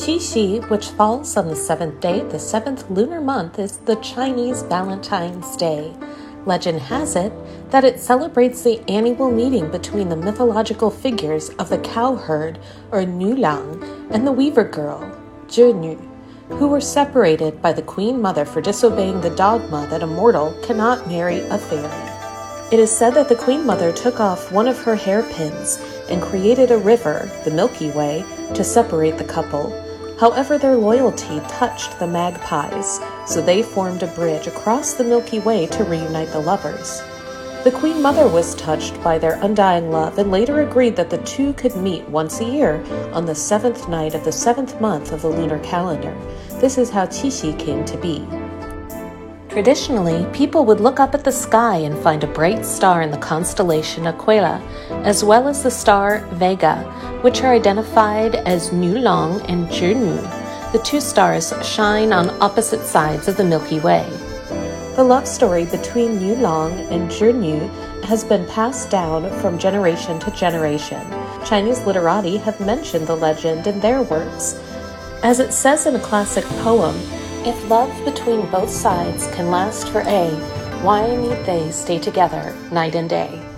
Qixi, which falls on the seventh day, of the seventh lunar month, is the Chinese Valentine's Day. Legend has it that it celebrates the annual meeting between the mythological figures of the cowherd, or Niulang, and the weaver girl, Zhinu, who were separated by the Queen Mother for disobeying the dogma that a mortal cannot marry a fairy. It is said that the Queen Mother took off one of her hairpins and created a river, the Milky Way, to separate the couple. However, their loyalty touched the magpies, so they formed a bridge across the Milky Way to reunite the lovers. The Queen Mother was touched by their undying love and later agreed that the two could meet once a year on the seventh night of the seventh month of the lunar calendar. This is how Qixi came to be. Traditionally, people would look up at the sky and find a bright star in the constellation Aquila, as well as the star Vega, which are identified as Niulang and Zhinu. The two stars shine on opposite sides of the Milky Way. The love story between Niulang and Zhinu has been passed down from generation to generation. Chinese literati have mentioned the legend in their works. As it says in a classic poem, if love between both sides can last for a, why need they stay together night and day?